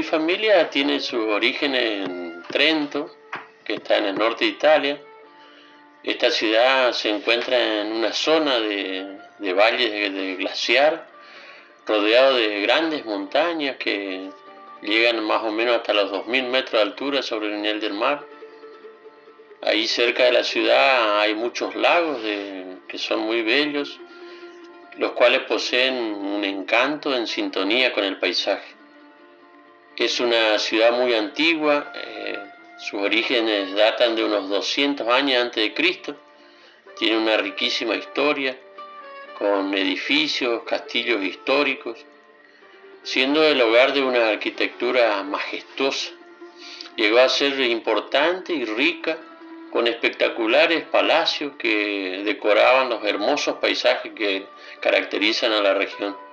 mi familia tiene sus orígenes en Trento, que está en el norte de Italia. Esta ciudad se encuentra en una zona de, de valles de, glaciar, rodeado de grandes montañas que llegan más o menos hasta los 2.000 metros de altura sobre el nivel del mar. Ahí cerca de la ciudad hay muchos lagos que son muy bellos, los cuales poseen un encanto en sintonía con el paisaje. Es una ciudad muy antigua, eh, sus orígenes datan de unos 200 años antes de Cristo, tiene una riquísima historia con edificios, castillos históricos, siendo el hogar de una arquitectura majestuosa. Llegó a ser importante y rica, con espectaculares palacios que decoraban los hermosos paisajes que caracterizan a la región.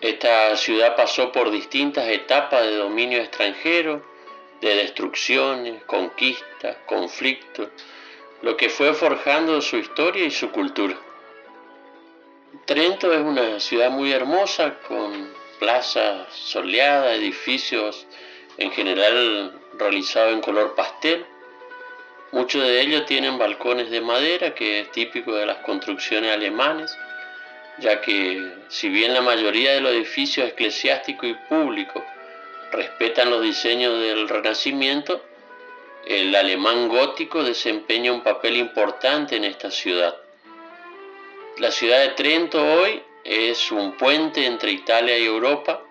Esta ciudad pasó por distintas etapas de dominio extranjero, de destrucciones, conquistas, conflictos, lo que fue forjando su historia y su cultura. Trento es una ciudad muy hermosa, con plazas soleadas, edificios en general realizados en color pastel. Muchos de ellos tienen balcones de madera, que es típico de las construcciones alemanes ya que si bien la mayoría de los edificios eclesiásticos y públicos respetan los diseños del Renacimiento, el alemán gótico desempeña un papel importante en esta ciudad. La ciudad de Trento hoy es un puente entre Italia y Europa,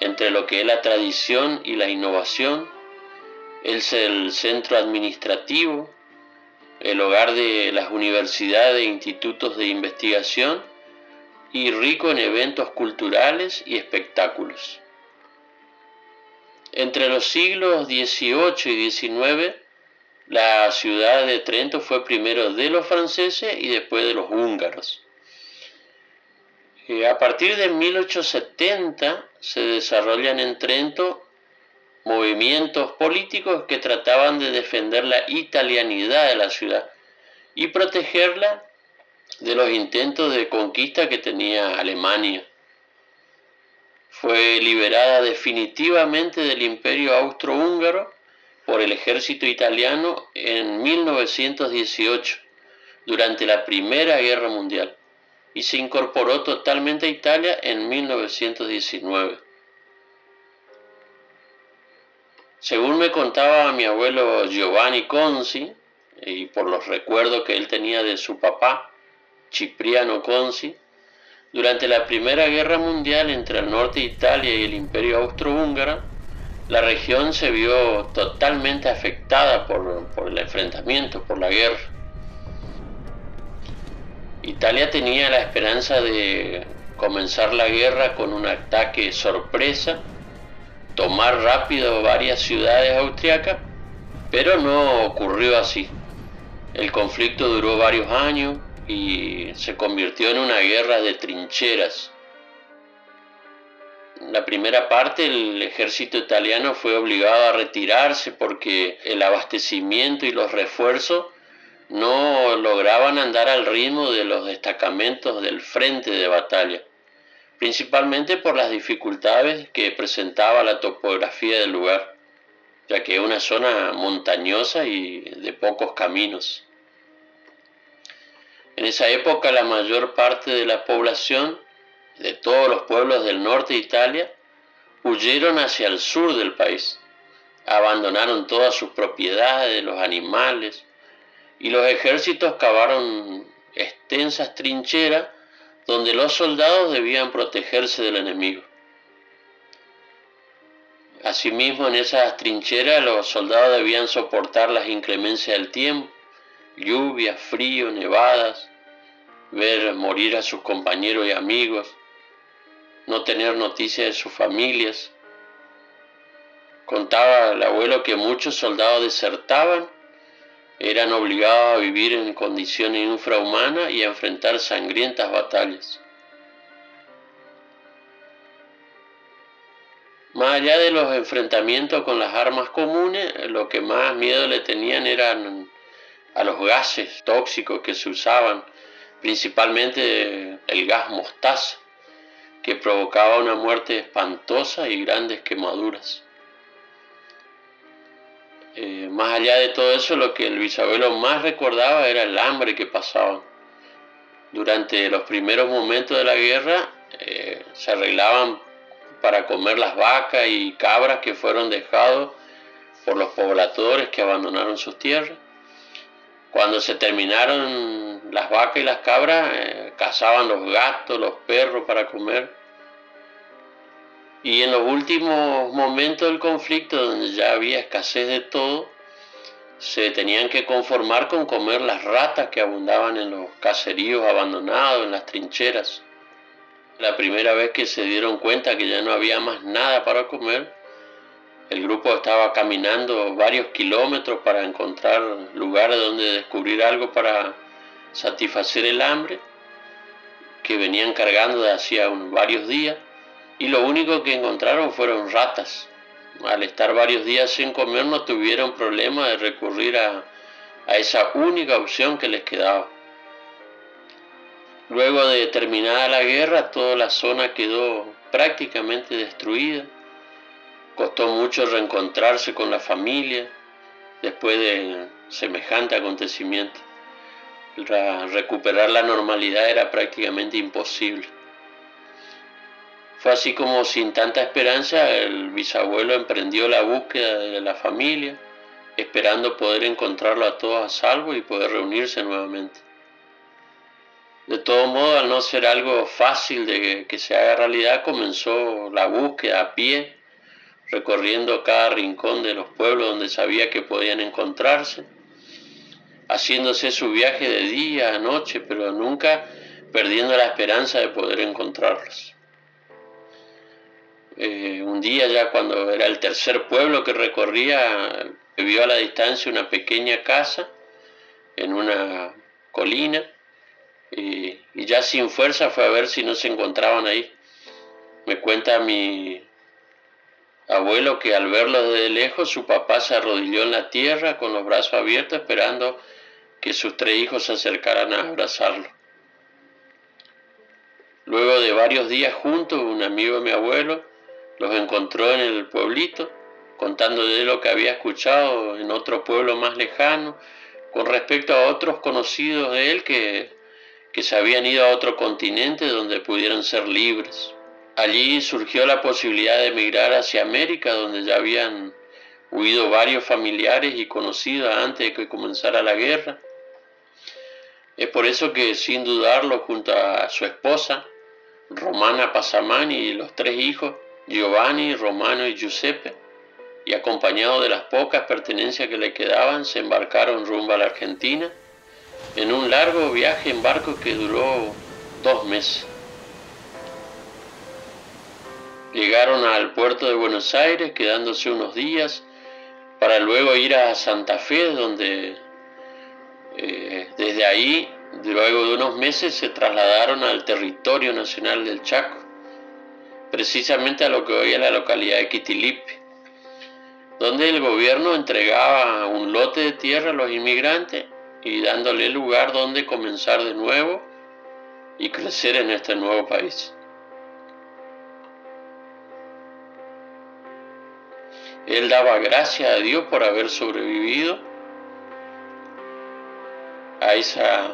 entre lo que es la tradición y la innovación. Es el centro administrativo, el hogar de las universidades e institutos de investigación y rico en eventos culturales y espectáculos. Entre los siglos XVIII y XIX, la ciudad de Trento fue primero de los franceses y después de los húngaros. a partir de 1870 se desarrollan en Trento movimientos políticos que trataban de defender la italianidad de la ciudad y protegerla de los intentos de conquista que tenía Alemania. Fue liberada definitivamente del imperio austrohúngaro por el ejército italiano en 1918, durante la Primera Guerra Mundial, y se incorporó totalmente a Italia en 1919. Según me contaba mi abuelo Giovanni Consi, y por los recuerdos que él tenía de su papá, Cipriano Consi, durante la Primera Guerra Mundial entre el norte de Italia y el Imperio Austrohúngaro, la región se vio totalmente afectada por, el enfrentamiento, por la guerra. Italia tenía la esperanza de comenzar la guerra con un ataque sorpresa, tomar rápido varias ciudades austriacas, pero no ocurrió así. El conflicto duró varios años, y se convirtió en una guerra de trincheras. La primera parte el ejército italiano fue obligado a retirarse porque el abastecimiento y los refuerzos no lograban andar al ritmo de los destacamentos del frente de batalla, principalmente por las dificultades que presentaba la topografía del lugar, ya que es una zona montañosa y de pocos caminos. En esa época la mayor parte de la población de todos los pueblos del norte de Italia huyeron hacia el sur del país, abandonaron todas sus propiedades, los animales, y los ejércitos cavaron extensas trincheras donde los soldados debían protegerse del enemigo. Asimismo, en esas trincheras los soldados debían soportar las inclemencias del tiempo, lluvias, frío, nevadas, ver morir a sus compañeros y amigos, no tener noticias de sus familias. Contaba el abuelo que muchos soldados desertaban, eran obligados a vivir en condiciones infrahumanas y a enfrentar sangrientas batallas. Más allá de los enfrentamientos con las armas comunes, lo que más miedo le tenían eran a los gases tóxicos que se usaban, principalmente el gas mostaza, que provocaba una muerte espantosa y grandes quemaduras. Eh, más allá de todo eso, lo que el bisabuelo más recordaba era el hambre que pasaban. Durante los primeros momentos de la guerra eh, se arreglaban para comer las vacas y cabras que fueron dejados por los pobladores que abandonaron sus tierras. Cuando se terminaron las vacas y las cabras, eh, cazaban los gatos, los perros para comer. Y en los últimos momentos del conflicto, donde ya había escasez de todo, se tenían que conformar con comer las ratas que abundaban en los caseríos abandonados, en las trincheras. La primera vez que se dieron cuenta que ya no había más nada para comer, el grupo estaba caminando varios kilómetros para encontrar lugares donde descubrir algo para satisfacer el hambre que venían cargando de hacía varios días y lo único que encontraron fueron ratas. Al estar varios días sin comer no tuvieron problema de recurrir a, a esa única opción que les quedaba. Luego de terminada la guerra, toda la zona quedó prácticamente destruida Costó mucho reencontrarse con la familia después de semejante acontecimiento. recuperar la normalidad era prácticamente imposible. Fue así como sin tanta esperanza el bisabuelo emprendió la búsqueda de la familia, esperando poder encontrarlo a todos a salvo y poder reunirse nuevamente. De todo modo, al no ser algo fácil de que se haga realidad, comenzó la búsqueda a pie recorriendo cada rincón de los pueblos donde sabía que podían encontrarse, haciéndose su viaje de día a noche, pero nunca perdiendo la esperanza de poder encontrarlos. Eh, un día ya cuando era el tercer pueblo que recorría, vio a la distancia una pequeña casa en una colina y, y ya sin fuerza fue a ver si no se encontraban ahí. Me cuenta mi, abuelo que al verlo desde lejos su papá se arrodilló en la tierra con los brazos abiertos esperando que sus tres hijos se acercaran a abrazarlo. Luego de varios días juntos, un amigo de mi abuelo los encontró en el pueblito, contando de lo que había escuchado en otro pueblo más lejano, con respecto a otros conocidos de él que, que se habían ido a otro continente donde pudieran ser libres. Allí surgió la posibilidad de emigrar hacia América, donde ya habían huido varios familiares y conocidos antes de que comenzara la guerra. Es por eso que, sin dudarlo, junto a su esposa, Romana Pasamani y los tres hijos, Giovanni, Romano y Giuseppe, y acompañados de las pocas pertenencias que le quedaban, se embarcaron rumbo a la Argentina en un largo viaje en barco que duró dos meses. Llegaron al puerto de Buenos Aires quedándose unos días para luego ir a Santa Fe, donde eh, desde ahí, luego de unos meses, se trasladaron al territorio nacional del Chaco, precisamente a lo que hoy es la localidad de Quitilipe, donde el gobierno entregaba un lote de tierra a los inmigrantes y dándole lugar donde comenzar de nuevo y crecer en este nuevo país. Él daba gracias a Dios por haber sobrevivido a esa,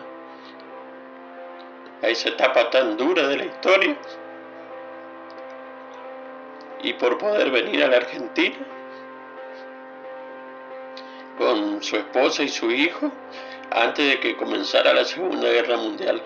a esa etapa tan dura de la historia y por poder venir a la Argentina con su esposa y su hijo antes de que comenzara la Segunda Guerra Mundial.